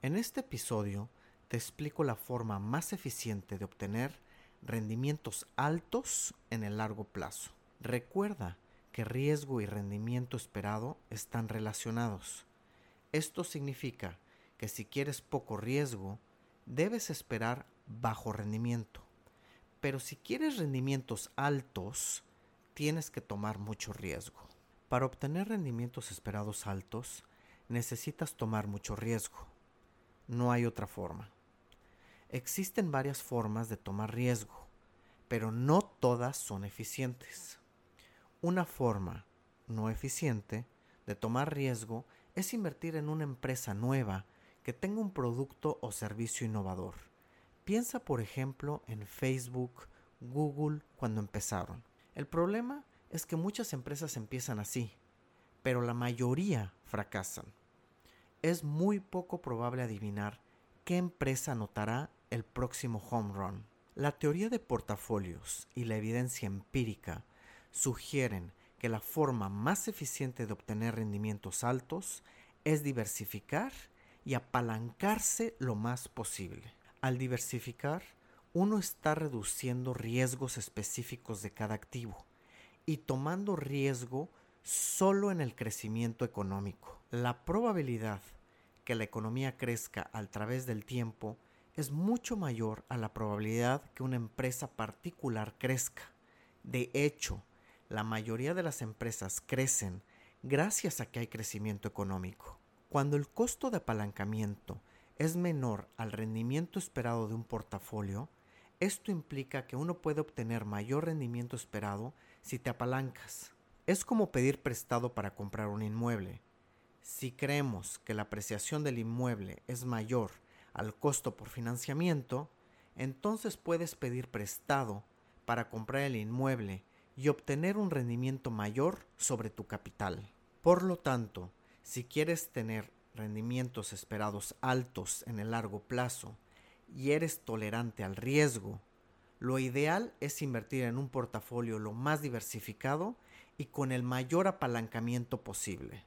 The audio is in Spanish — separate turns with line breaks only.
En este episodio te explico la forma más eficiente de obtener rendimientos altos en el largo plazo. Recuerda que riesgo y rendimiento esperado están relacionados. Esto significa que si quieres poco riesgo, debes esperar bajo rendimiento. Pero si quieres rendimientos altos, tienes que tomar mucho riesgo. Para obtener rendimientos esperados altos, necesitas tomar mucho riesgo. No hay otra forma. Existen varias formas de tomar riesgo, pero no todas son eficientes. Una forma no eficiente de tomar riesgo es invertir en una empresa nueva que tenga un producto o servicio innovador. Piensa por ejemplo en Facebook, Google cuando empezaron. El problema es que muchas empresas empiezan así, pero la mayoría fracasan. Es muy poco probable adivinar qué empresa anotará el próximo home run. La teoría de portafolios y la evidencia empírica sugieren que la forma más eficiente de obtener rendimientos altos es diversificar y apalancarse lo más posible. Al diversificar, uno está reduciendo riesgos específicos de cada activo y tomando riesgo solo en el crecimiento económico. La probabilidad que la economía crezca a través del tiempo es mucho mayor a la probabilidad que una empresa particular crezca. De hecho, la mayoría de las empresas crecen gracias a que hay crecimiento económico. Cuando el costo de apalancamiento es menor al rendimiento esperado de un portafolio, esto implica que uno puede obtener mayor rendimiento esperado si te apalancas. Es como pedir prestado para comprar un inmueble. Si creemos que la apreciación del inmueble es mayor al costo por financiamiento, entonces puedes pedir prestado para comprar el inmueble y obtener un rendimiento mayor sobre tu capital. Por lo tanto, si quieres tener rendimientos esperados altos en el largo plazo y eres tolerante al riesgo, lo ideal es invertir en un portafolio lo más diversificado y con el mayor apalancamiento posible.